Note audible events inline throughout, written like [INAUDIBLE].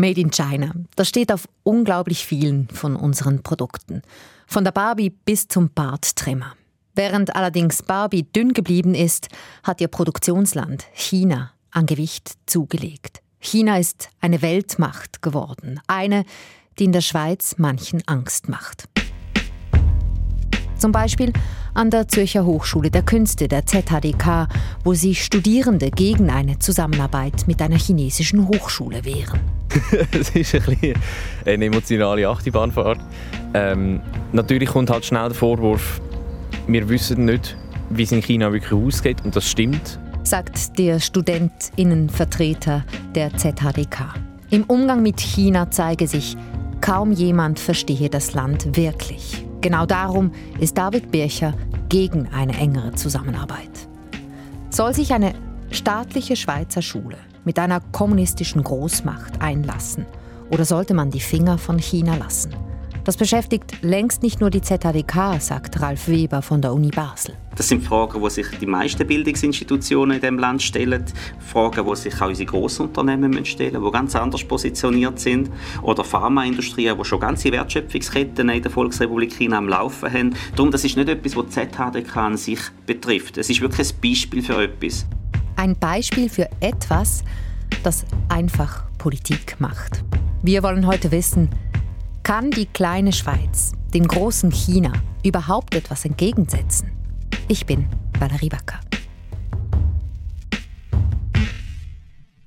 Made in China. Das steht auf unglaublich vielen von unseren Produkten. Von der Barbie bis zum Barttrimmer. Während allerdings Barbie dünn geblieben ist, hat ihr Produktionsland China an Gewicht zugelegt. China ist eine Weltmacht geworden, eine, die in der Schweiz manchen Angst macht. Zum Beispiel an der Zürcher Hochschule der Künste, der ZHDK, wo sich Studierende gegen eine Zusammenarbeit mit einer chinesischen Hochschule wehren. [LAUGHS] es ist ein bisschen eine emotionale Achterbahnfahrt. Ähm, natürlich kommt halt schnell der Vorwurf, wir wissen nicht, wie es in China wirklich ausgeht und das stimmt. Sagt der Studentinnenvertreter der ZHDK. Im Umgang mit China zeige sich, kaum jemand verstehe das Land wirklich. Genau darum ist David Bircher gegen eine engere Zusammenarbeit. Soll sich eine staatliche Schweizer Schule mit einer kommunistischen Großmacht einlassen oder sollte man die Finger von China lassen? Das beschäftigt längst nicht nur die ZHDK, sagt Ralf Weber von der Uni Basel. Das sind Fragen, die sich die meisten Bildungsinstitutionen in dem Land stellen. Fragen, die sich auch unsere Großunternehmen stellen, die ganz anders positioniert sind. Oder Pharmaindustrie, die schon ganze Wertschöpfungsketten in der Volksrepublik China am Laufen haben. Darum, das ist nicht etwas, was die ZHDK an sich betrifft. Es ist wirklich ein Beispiel für etwas. Ein Beispiel für etwas, das einfach Politik macht. Wir wollen heute wissen, kann die kleine Schweiz dem großen China überhaupt etwas entgegensetzen? Ich bin Valerie Wacker.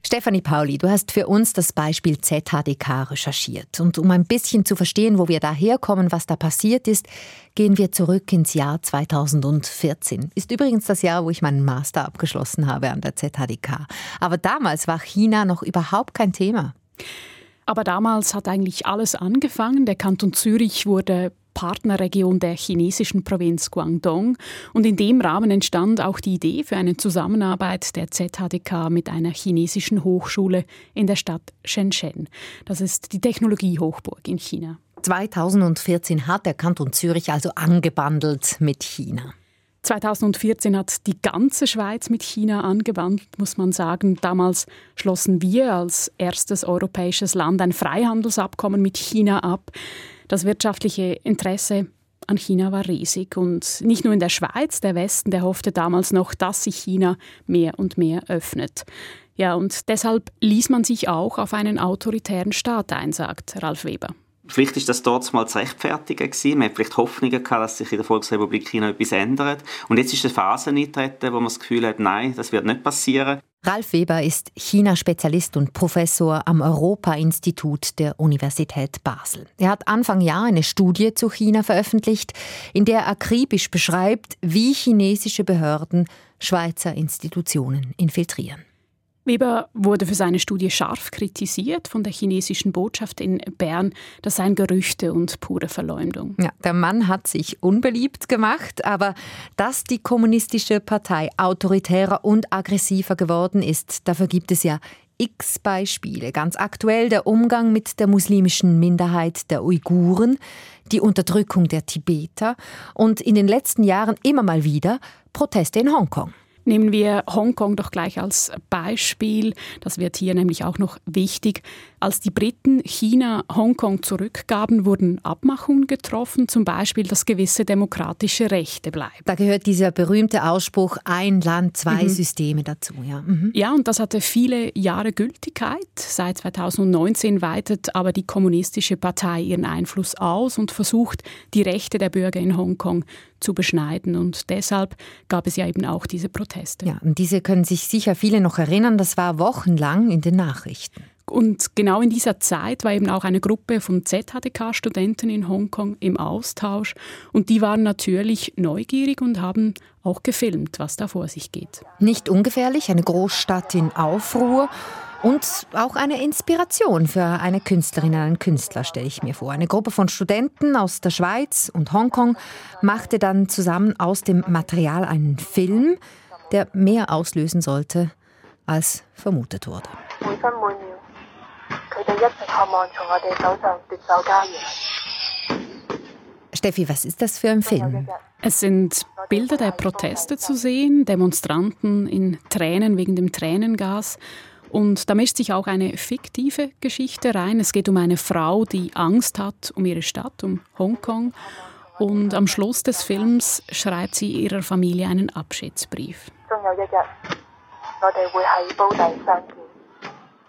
Stefanie Pauli, du hast für uns das Beispiel ZHDK recherchiert. Und um ein bisschen zu verstehen, wo wir da herkommen, was da passiert ist, gehen wir zurück ins Jahr 2014. Ist übrigens das Jahr, wo ich meinen Master abgeschlossen habe an der ZHDK. Aber damals war China noch überhaupt kein Thema. Aber damals hat eigentlich alles angefangen. Der Kanton Zürich wurde Partnerregion der chinesischen Provinz Guangdong. Und in dem Rahmen entstand auch die Idee für eine Zusammenarbeit der ZHDK mit einer chinesischen Hochschule in der Stadt Shenzhen. Das ist die Technologiehochburg in China. 2014 hat der Kanton Zürich also angebandelt mit China. 2014 hat die ganze Schweiz mit China angewandt, muss man sagen. Damals schlossen wir als erstes europäisches Land ein Freihandelsabkommen mit China ab. Das wirtschaftliche Interesse an China war riesig und nicht nur in der Schweiz, der Westen, der hoffte damals noch, dass sich China mehr und mehr öffnet. Ja, und deshalb ließ man sich auch auf einen autoritären Staat ein, sagt Ralf Weber. Vielleicht ist das dort mal zu rechtfertigen gewesen. Man hat vielleicht Hoffnungen gehabt, dass sich in der Volksrepublik China etwas ändert. Und jetzt ist eine Phase eingetreten, wo man das Gefühl hat, nein, das wird nicht passieren. Ralf Weber ist China-Spezialist und Professor am Europa-Institut der Universität Basel. Er hat Anfang Jahr eine Studie zu China veröffentlicht, in der er akribisch beschreibt, wie chinesische Behörden Schweizer Institutionen infiltrieren. Weber wurde für seine Studie scharf kritisiert von der chinesischen Botschaft in Bern. Das seien Gerüchte und pure Verleumdung. Ja, der Mann hat sich unbeliebt gemacht, aber dass die kommunistische Partei autoritärer und aggressiver geworden ist, dafür gibt es ja x Beispiele. Ganz aktuell der Umgang mit der muslimischen Minderheit der Uiguren, die Unterdrückung der Tibeter und in den letzten Jahren immer mal wieder Proteste in Hongkong. Nehmen wir Hongkong doch gleich als Beispiel. Das wird hier nämlich auch noch wichtig. Als die Briten China Hongkong zurückgaben, wurden Abmachungen getroffen, zum Beispiel, dass gewisse demokratische Rechte bleiben. Da gehört dieser berühmte Ausspruch ein Land, zwei mhm. Systeme dazu. Ja. Mhm. ja, und das hatte viele Jahre Gültigkeit. Seit 2019 weitet aber die kommunistische Partei ihren Einfluss aus und versucht, die Rechte der Bürger in Hongkong zu beschneiden. Und deshalb gab es ja eben auch diese Proteste. Ja, und diese können sich sicher viele noch erinnern. Das war wochenlang in den Nachrichten. Und genau in dieser Zeit war eben auch eine Gruppe von ZHDK-Studenten in Hongkong im Austausch. Und die waren natürlich neugierig und haben auch gefilmt, was da vor sich geht. Nicht ungefährlich, eine Großstadt in Aufruhr. Und auch eine Inspiration für eine Künstlerin, einen Künstler, stelle ich mir vor. Eine Gruppe von Studenten aus der Schweiz und Hongkong machte dann zusammen aus dem Material einen Film, der mehr auslösen sollte, als vermutet wurde. Steffi, was ist das für ein Film? Es sind Bilder der Proteste zu sehen, Demonstranten in Tränen wegen dem Tränengas Und da mischt sich auch eine fiktive Geschichte rein. Es geht um eine Frau, die Angst hat um ihre Stadt, um Hongkong. Und am Schluss des Films schreibt sie ihrer Familie einen Abschiedsbrief.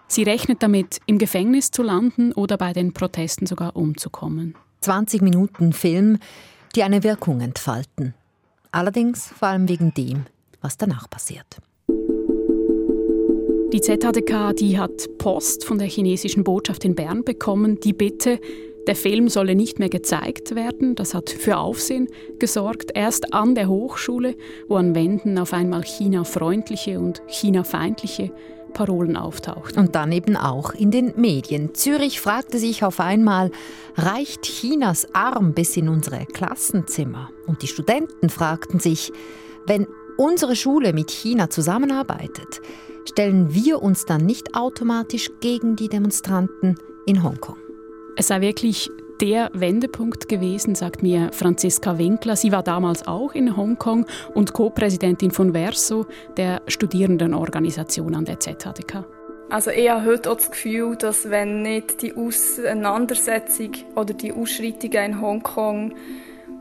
Sie rechnet damit, im Gefängnis zu landen oder bei den Protesten sogar umzukommen. 20 Minuten Film, die eine Wirkung entfalten. Allerdings vor allem wegen dem, was danach passiert. Die ZHDK die hat Post von der chinesischen Botschaft in Bern bekommen, die Bitte, der Film solle nicht mehr gezeigt werden. Das hat für Aufsehen gesorgt. Erst an der Hochschule, wo an Wänden auf einmal China-freundliche und China-feindliche Parolen auftauchten. Und dann eben auch in den Medien. Zürich fragte sich auf einmal, reicht Chinas Arm bis in unsere Klassenzimmer? Und die Studenten fragten sich, wenn unsere Schule mit China zusammenarbeitet, stellen wir uns dann nicht automatisch gegen die Demonstranten in Hongkong? Es sei wirklich der Wendepunkt gewesen, sagt mir Franziska Winkler. Sie war damals auch in Hongkong und Co-Präsidentin von Verso, der Studierendenorganisation an der ZHDK. Also ich habe heute auch das Gefühl, dass wenn nicht die Auseinandersetzung oder die Ausschreitungen in Hongkong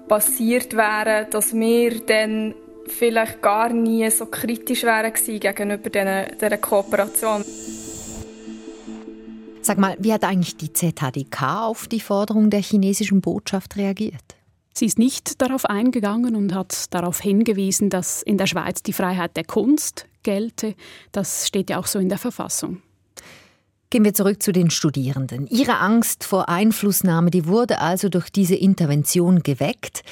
passiert wären, dass wir dann vielleicht gar nie so kritisch wären gegenüber dieser Kooperation. Sag mal, wie hat eigentlich die ZHDK auf die Forderung der chinesischen Botschaft reagiert? Sie ist nicht darauf eingegangen und hat darauf hingewiesen, dass in der Schweiz die Freiheit der Kunst gelte. Das steht ja auch so in der Verfassung. Gehen wir zurück zu den Studierenden. Ihre Angst vor Einflussnahme, die wurde also durch diese Intervention geweckt.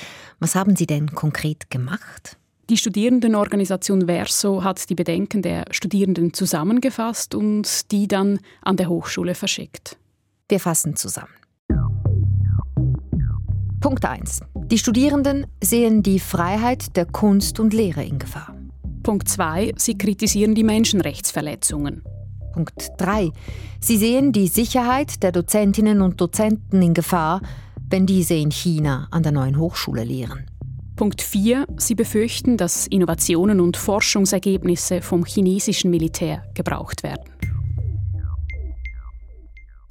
Was haben Sie denn konkret gemacht? Die Studierendenorganisation Verso hat die Bedenken der Studierenden zusammengefasst und die dann an der Hochschule verschickt. Wir fassen zusammen. Punkt 1. Die Studierenden sehen die Freiheit der Kunst und Lehre in Gefahr. Punkt 2. Sie kritisieren die Menschenrechtsverletzungen. Punkt 3. Sie sehen die Sicherheit der Dozentinnen und Dozenten in Gefahr, wenn diese in China an der neuen Hochschule lehren. Punkt 4. Sie befürchten, dass Innovationen und Forschungsergebnisse vom chinesischen Militär gebraucht werden.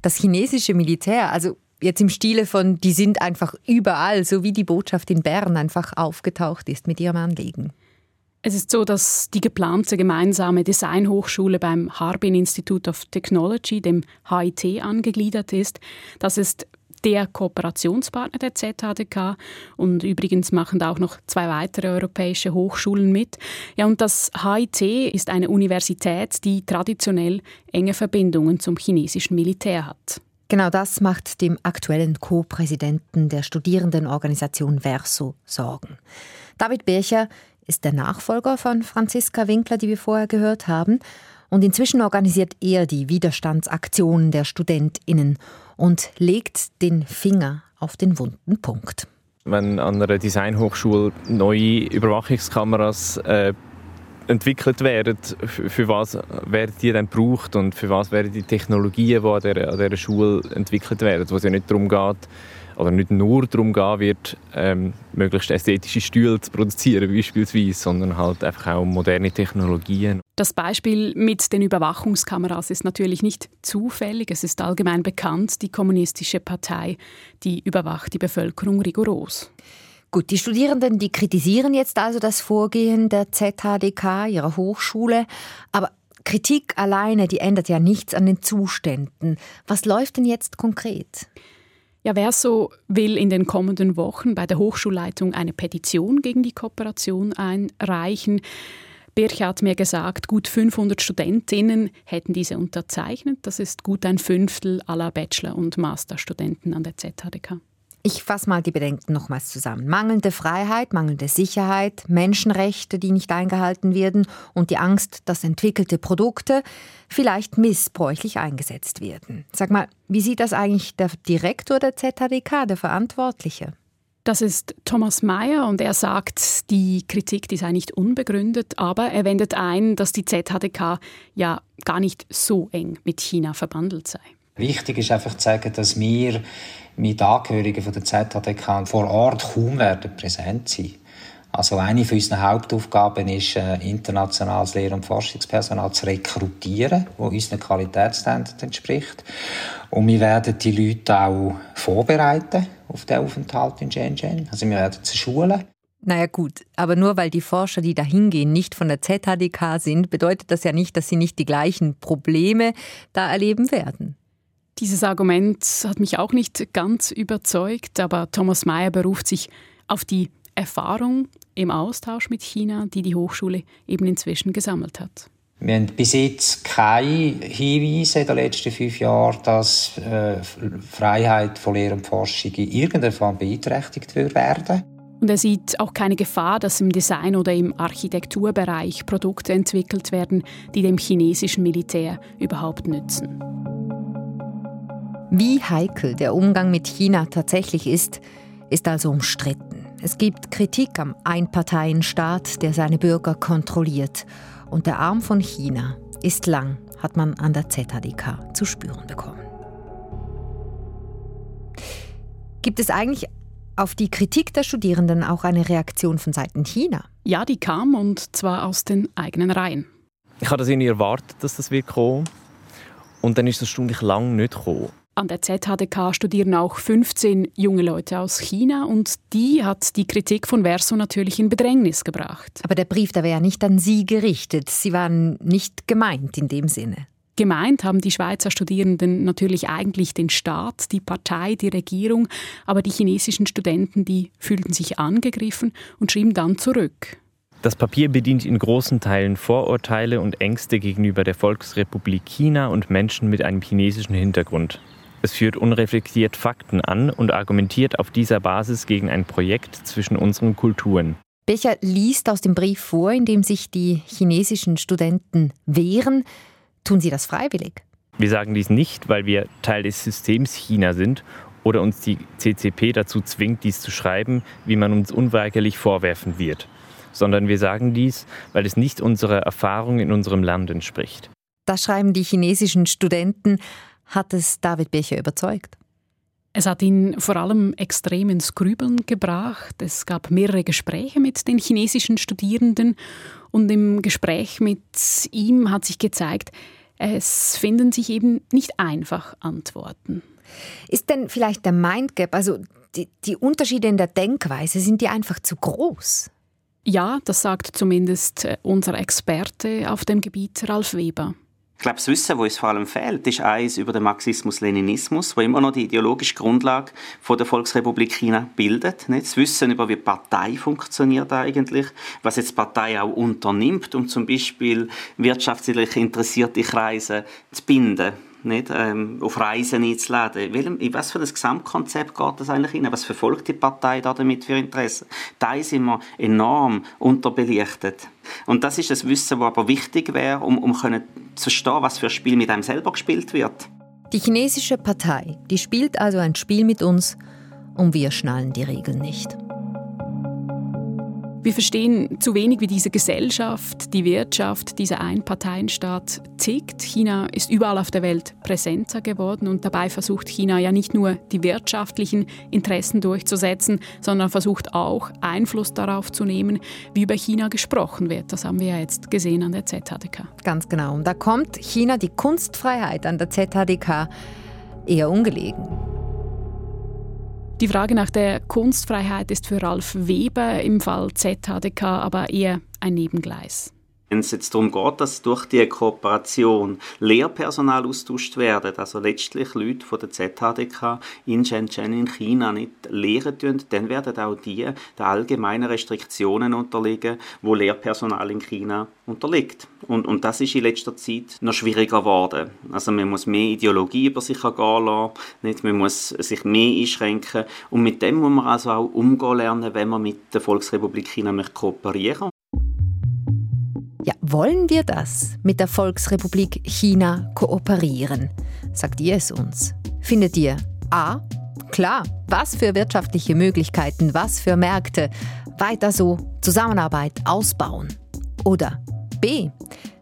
Das chinesische Militär, also jetzt im Stile von, die sind einfach überall, so wie die Botschaft in Bern einfach aufgetaucht ist mit ihrem Anliegen. Es ist so, dass die geplante gemeinsame Designhochschule beim Harbin Institute of Technology, dem HIT, angegliedert ist. Das ist der Kooperationspartner der ZHDK und übrigens machen da auch noch zwei weitere europäische Hochschulen mit. Ja, und das HIT ist eine Universität, die traditionell enge Verbindungen zum chinesischen Militär hat. Genau das macht dem aktuellen Co-Präsidenten der Studierendenorganisation Verso Sorgen. David Bircher ist der Nachfolger von Franziska Winkler, die wir vorher gehört haben. Und inzwischen organisiert er die Widerstandsaktionen der StudentInnen und legt den Finger auf den wunden Punkt. Wenn an einer Designhochschule neue Überwachungskameras äh, entwickelt werden, für was werden die dann gebraucht und für was werden die Technologien, die an dieser, an dieser Schule entwickelt werden, wo es ja nicht darum geht, oder nicht nur darum gehen wird, ähm, möglichst ästhetische Stühle zu produzieren beispielsweise, sondern halt einfach auch moderne Technologien. Das Beispiel mit den Überwachungskameras ist natürlich nicht zufällig. Es ist allgemein bekannt, die kommunistische Partei, die überwacht die Bevölkerung rigoros. Gut, die Studierenden, die kritisieren jetzt also das Vorgehen der ZHDK, ihrer Hochschule, aber Kritik alleine, die ändert ja nichts an den Zuständen. Was läuft denn jetzt konkret? Ja, Verso will in den kommenden Wochen bei der Hochschulleitung eine Petition gegen die Kooperation einreichen. Birch hat mir gesagt, gut 500 Studentinnen hätten diese unterzeichnet. Das ist gut ein Fünftel aller Bachelor- und Masterstudenten an der ZHDK. Ich fasse mal die Bedenken nochmals zusammen. Mangelnde Freiheit, mangelnde Sicherheit, Menschenrechte, die nicht eingehalten werden und die Angst, dass entwickelte Produkte vielleicht missbräuchlich eingesetzt werden. Sag mal, wie sieht das eigentlich der Direktor der ZHDK, der Verantwortliche? Das ist Thomas Mayer und er sagt, die Kritik die sei nicht unbegründet, aber er wendet ein, dass die ZHDK ja gar nicht so eng mit China verbandelt sei. Wichtig ist einfach zu sagen, dass wir mit Angehörigen von der ZHDK vor Ort kaum werden präsent sein. Also eine von unseren Hauptaufgaben ist, äh, internationales Lehr- und Forschungspersonal zu rekrutieren, wo unseren Qualitätsstandards entspricht. Und wir werden die Leute auch vorbereiten auf den Aufenthalt in Shenzhen. Also wir werden sie schulen. Naja gut, aber nur weil die Forscher, die da hingehen, nicht von der ZHDK sind, bedeutet das ja nicht, dass sie nicht die gleichen Probleme da erleben werden. Dieses Argument hat mich auch nicht ganz überzeugt, aber Thomas Mayer beruft sich auf die Erfahrung im Austausch mit China, die die Hochschule eben inzwischen gesammelt hat. Wir haben bis jetzt keine Hinweise in den letzten fünf Jahren, dass äh, Freiheit von Lehre und Forschung in irgendeiner Form beeinträchtigt werden. Und er sieht auch keine Gefahr, dass im Design oder im Architekturbereich Produkte entwickelt werden, die dem chinesischen Militär überhaupt nützen. Wie heikel der Umgang mit China tatsächlich ist, ist also umstritten. Es gibt Kritik am Einparteienstaat, der seine Bürger kontrolliert. Und der Arm von China ist lang, hat man an der ZHDK zu spüren bekommen. Gibt es eigentlich auf die Kritik der Studierenden auch eine Reaktion von Seiten China? Ja, die kam und zwar aus den eigenen Reihen. Ich habe das irgendwie erwartet, dass das wird kommen. Und dann ist es stündlich lang nicht gekommen. An der ZHDK studieren auch 15 junge Leute aus China und die hat die Kritik von Verso natürlich in Bedrängnis gebracht. Aber der Brief, der wäre ja nicht an Sie gerichtet. Sie waren nicht gemeint in dem Sinne. Gemeint haben die Schweizer Studierenden natürlich eigentlich den Staat, die Partei, die Regierung, aber die chinesischen Studenten, die fühlten sich angegriffen und schrieben dann zurück. Das Papier bedient in großen Teilen Vorurteile und Ängste gegenüber der Volksrepublik China und Menschen mit einem chinesischen Hintergrund. Es führt unreflektiert Fakten an und argumentiert auf dieser Basis gegen ein Projekt zwischen unseren Kulturen. Becher liest aus dem Brief vor, in dem sich die chinesischen Studenten wehren. Tun sie das freiwillig? Wir sagen dies nicht, weil wir Teil des Systems China sind oder uns die CCP dazu zwingt, dies zu schreiben, wie man uns unweigerlich vorwerfen wird, sondern wir sagen dies, weil es nicht unserer Erfahrung in unserem Land entspricht. Das schreiben die chinesischen Studenten hat es David Becher überzeugt? Es hat ihn vor allem extrem ins Grübeln gebracht. Es gab mehrere Gespräche mit den chinesischen Studierenden und im Gespräch mit ihm hat sich gezeigt, es finden sich eben nicht einfach Antworten. Ist denn vielleicht der Mindgap, also die, die Unterschiede in der Denkweise, sind die einfach zu groß? Ja, das sagt zumindest äh, unser Experte auf dem Gebiet, Ralf Weber. Ich glaube, das Wissen, das uns vor allem fehlt, ist eins über den Marxismus-Leninismus, wo immer noch die ideologische Grundlage der Volksrepublik China bildet. Nicht? Das Wissen über wie Partei funktioniert eigentlich, was jetzt Partei auch unternimmt, um zum Beispiel wirtschaftlich interessierte Kreise zu binden nicht, ähm, auf Reisen einzuladen. In was für ein Gesamtkonzept geht das eigentlich hin? Was verfolgt die Partei da damit für Interessen? Da sind wir enorm unterbelichtet. Und das ist das Wissen, das aber wichtig wäre, um, um können zu verstehen, was für ein Spiel mit einem selber gespielt wird. Die chinesische Partei, die spielt also ein Spiel mit uns und wir schnallen die Regeln nicht. Wir verstehen zu wenig, wie diese Gesellschaft, die Wirtschaft, dieser Einparteienstaat tickt. China ist überall auf der Welt präsenter geworden und dabei versucht China ja nicht nur die wirtschaftlichen Interessen durchzusetzen, sondern versucht auch Einfluss darauf zu nehmen, wie über China gesprochen wird. Das haben wir ja jetzt gesehen an der ZHDK. Ganz genau. Und da kommt China die Kunstfreiheit an der ZHDK eher ungelegen. Die Frage nach der Kunstfreiheit ist für Ralf Weber im Fall ZHDK aber eher ein Nebengleis. Wenn es jetzt darum geht, dass durch die Kooperation Lehrpersonal austauscht werden, also letztlich Leute von der ZHDK in Shenzhen in China nicht lehren tun, dann werden auch die den allgemeinen Restriktionen unterliegen, wo Lehrpersonal in China unterliegt. Und, und das ist in letzter Zeit noch schwieriger geworden. Also man muss mehr Ideologie über sich ergehen lassen, nicht? man muss sich mehr einschränken und mit dem muss man also auch umgehen lernen, wenn man mit der Volksrepublik China kooperieren ja, wollen wir das mit der Volksrepublik China kooperieren? Sagt ihr es uns? Findet ihr A? Klar, was für wirtschaftliche Möglichkeiten, was für Märkte. Weiter so, Zusammenarbeit ausbauen. Oder B?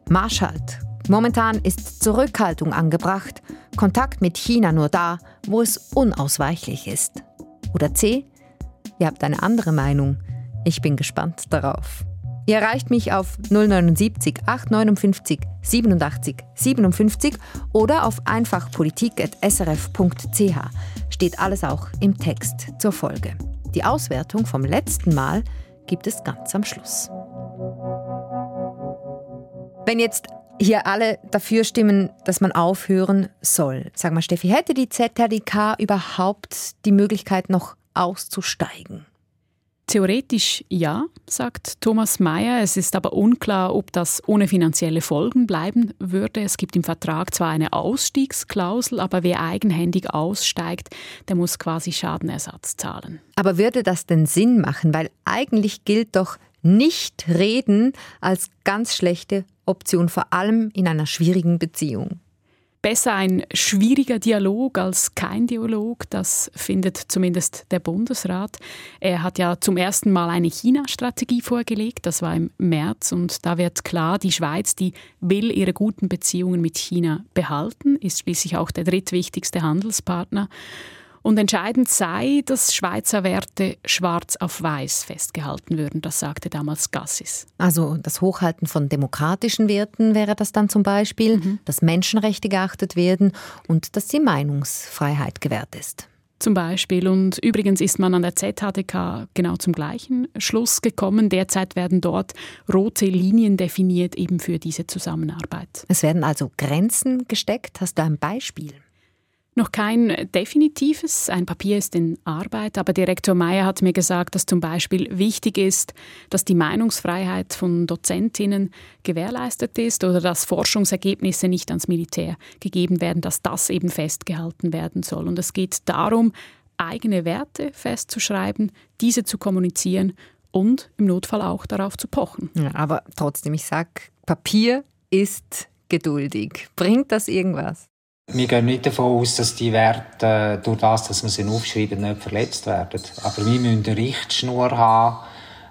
Marschhalt. Momentan ist Zurückhaltung angebracht, Kontakt mit China nur da, wo es unausweichlich ist. Oder C? Ihr habt eine andere Meinung. Ich bin gespannt darauf. Ihr erreicht mich auf 079 859 87 57 oder auf einfachpolitik.srf.ch. Steht alles auch im Text zur Folge. Die Auswertung vom letzten Mal gibt es ganz am Schluss. Wenn jetzt hier alle dafür stimmen, dass man aufhören soll, sag mal, Steffi, hätte die ZRDK überhaupt die Möglichkeit noch auszusteigen? Theoretisch ja, sagt Thomas Mayer. Es ist aber unklar, ob das ohne finanzielle Folgen bleiben würde. Es gibt im Vertrag zwar eine Ausstiegsklausel, aber wer eigenhändig aussteigt, der muss quasi Schadenersatz zahlen. Aber würde das denn Sinn machen? Weil eigentlich gilt doch nicht reden als ganz schlechte Option, vor allem in einer schwierigen Beziehung. Besser ein schwieriger Dialog als kein Dialog, das findet zumindest der Bundesrat. Er hat ja zum ersten Mal eine China-Strategie vorgelegt, das war im März, und da wird klar, die Schweiz, die will ihre guten Beziehungen mit China behalten, ist schließlich auch der drittwichtigste Handelspartner. Und entscheidend sei, dass Schweizer Werte schwarz auf weiß festgehalten würden. Das sagte damals Gassis. Also das Hochhalten von demokratischen Werten wäre das dann zum Beispiel, mhm. dass Menschenrechte geachtet werden und dass die Meinungsfreiheit gewährt ist. Zum Beispiel. Und übrigens ist man an der ZHDK genau zum gleichen Schluss gekommen. Derzeit werden dort rote Linien definiert eben für diese Zusammenarbeit. Es werden also Grenzen gesteckt. Hast du ein Beispiel? Noch kein definitives, ein Papier ist in Arbeit, aber Direktor Meyer hat mir gesagt, dass zum Beispiel wichtig ist, dass die Meinungsfreiheit von Dozentinnen gewährleistet ist oder dass Forschungsergebnisse nicht ans Militär gegeben werden, dass das eben festgehalten werden soll. Und es geht darum, eigene Werte festzuschreiben, diese zu kommunizieren und im Notfall auch darauf zu pochen. Ja, aber trotzdem, ich sage, Papier ist geduldig. Bringt das irgendwas? Wir gehen nicht davon aus, dass die Werte durch das, dass wir sie aufschreiben, nicht verletzt werden. Aber wir müssen eine Richtschnur haben,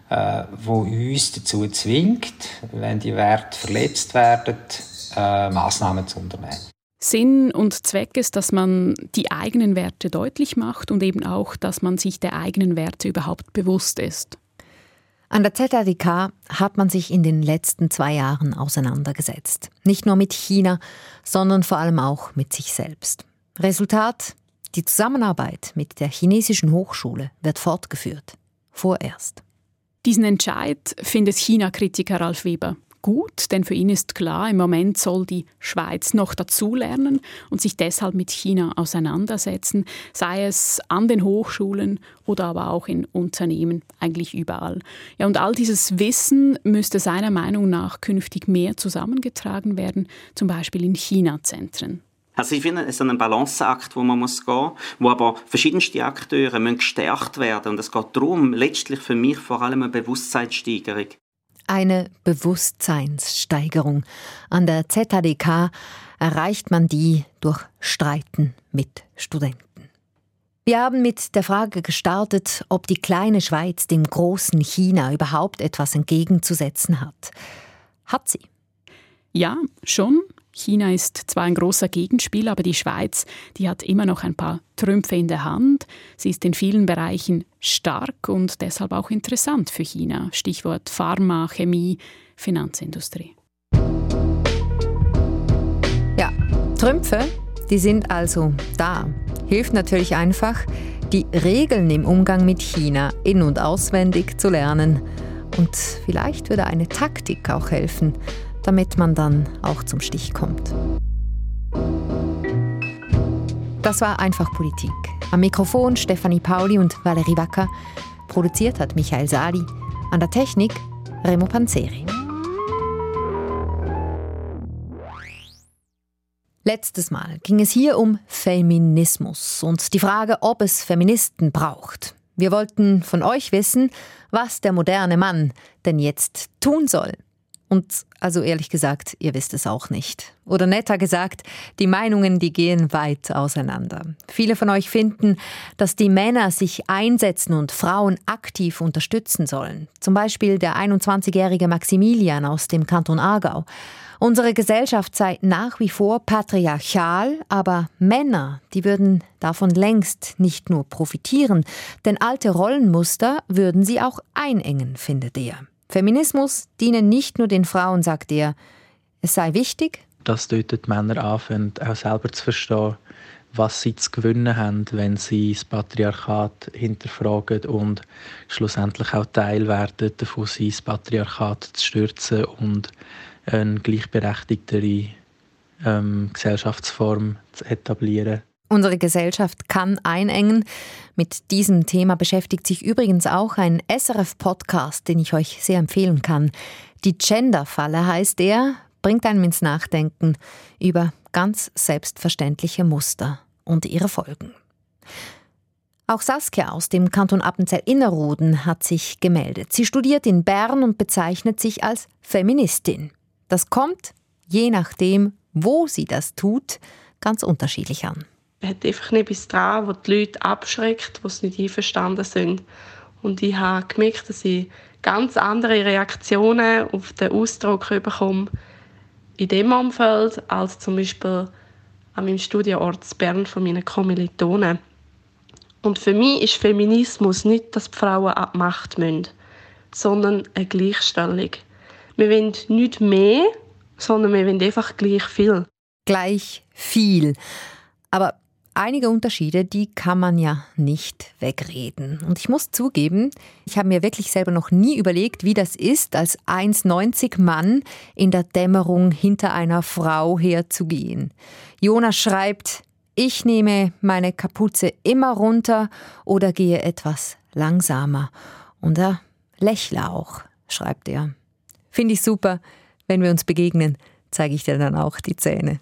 äh, die uns dazu zwingt, wenn die Werte verletzt werden, äh, Massnahmen zu unternehmen. Sinn und Zweck ist, dass man die eigenen Werte deutlich macht und eben auch, dass man sich der eigenen Werte überhaupt bewusst ist. An der ZADK hat man sich in den letzten zwei Jahren auseinandergesetzt. Nicht nur mit China, sondern vor allem auch mit sich selbst. Resultat? Die Zusammenarbeit mit der chinesischen Hochschule wird fortgeführt. Vorerst. Diesen Entscheid findet China-Kritiker Ralf Weber gut, denn für ihn ist klar, im Moment soll die Schweiz noch dazulernen und sich deshalb mit China auseinandersetzen, sei es an den Hochschulen oder aber auch in Unternehmen, eigentlich überall. Ja, und all dieses Wissen müsste seiner Meinung nach künftig mehr zusammengetragen werden, zum Beispiel in China-Zentren. Also ich finde, es ist ein Balanceakt, wo man muss gehen, wo aber verschiedenste Akteure müssen gestärkt werden und es geht darum, letztlich für mich vor allem eine Bewusstseinssteigerung eine Bewusstseinssteigerung. An der ZHDK erreicht man die durch Streiten mit Studenten. Wir haben mit der Frage gestartet, ob die kleine Schweiz dem großen China überhaupt etwas entgegenzusetzen hat. Hat sie? Ja, schon. China ist zwar ein großer Gegenspieler, aber die Schweiz, die hat immer noch ein paar Trümpfe in der Hand. Sie ist in vielen Bereichen stark und deshalb auch interessant für China. Stichwort Pharma, Chemie, Finanzindustrie. Ja, Trümpfe, die sind also da. Hilft natürlich einfach, die Regeln im Umgang mit China in- und auswendig zu lernen. Und vielleicht würde eine Taktik auch helfen, damit man dann auch zum Stich kommt. Das war einfach Politik. Am Mikrofon Stefanie Pauli und Valerie Wacker. Produziert hat Michael Sali. An der Technik Remo Panzeri. Letztes Mal ging es hier um Feminismus und die Frage, ob es Feministen braucht. Wir wollten von euch wissen, was der moderne Mann denn jetzt tun soll. Und also ehrlich gesagt, ihr wisst es auch nicht. Oder netter gesagt, die Meinungen, die gehen weit auseinander. Viele von euch finden, dass die Männer sich einsetzen und Frauen aktiv unterstützen sollen. Zum Beispiel der 21-jährige Maximilian aus dem Kanton Aargau. Unsere Gesellschaft sei nach wie vor patriarchal, aber Männer, die würden davon längst nicht nur profitieren, denn alte Rollenmuster würden sie auch einengen, findet er. Feminismus diene nicht nur den Frauen, sagt er. Es sei wichtig, dass dort die Männer anfangen, auch selber zu verstehen, was sie zu gewinnen haben, wenn sie das Patriarchat hinterfragen und schlussendlich auch Teil werden davon sein, das Patriarchat zu stürzen und eine gleichberechtigtere ähm, Gesellschaftsform zu etablieren. Unsere Gesellschaft kann einengen. Mit diesem Thema beschäftigt sich übrigens auch ein SRF-Podcast, den ich euch sehr empfehlen kann. Die Gender-Falle heißt er, bringt einem ins Nachdenken über ganz selbstverständliche Muster und ihre Folgen. Auch Saskia aus dem Kanton Appenzell-Innerrhoden hat sich gemeldet. Sie studiert in Bern und bezeichnet sich als Feministin. Das kommt, je nachdem, wo sie das tut, ganz unterschiedlich an. Hat einfach etwas dran, was die Leute abschreckt, die nicht einverstanden sind. Und ich habe gemerkt, dass ich ganz andere Reaktionen auf den Ausdruck bekomme in dem Umfeld als zum Beispiel an meinem Studienort Bern von meinen Kommilitonen. Und für mich ist Feminismus nicht, dass die Frauen ab Macht müssen, sondern eine Gleichstellung. Wir wollen nicht mehr, sondern wir wollen einfach gleich viel. Gleich viel. Aber einige Unterschiede, die kann man ja nicht wegreden. Und ich muss zugeben, ich habe mir wirklich selber noch nie überlegt, wie das ist, als 1,90 Mann in der Dämmerung hinter einer Frau herzugehen. Jonas schreibt, ich nehme meine Kapuze immer runter oder gehe etwas langsamer. Und er lächle auch, schreibt er. Finde ich super. Wenn wir uns begegnen, zeige ich dir dann auch die Zähne.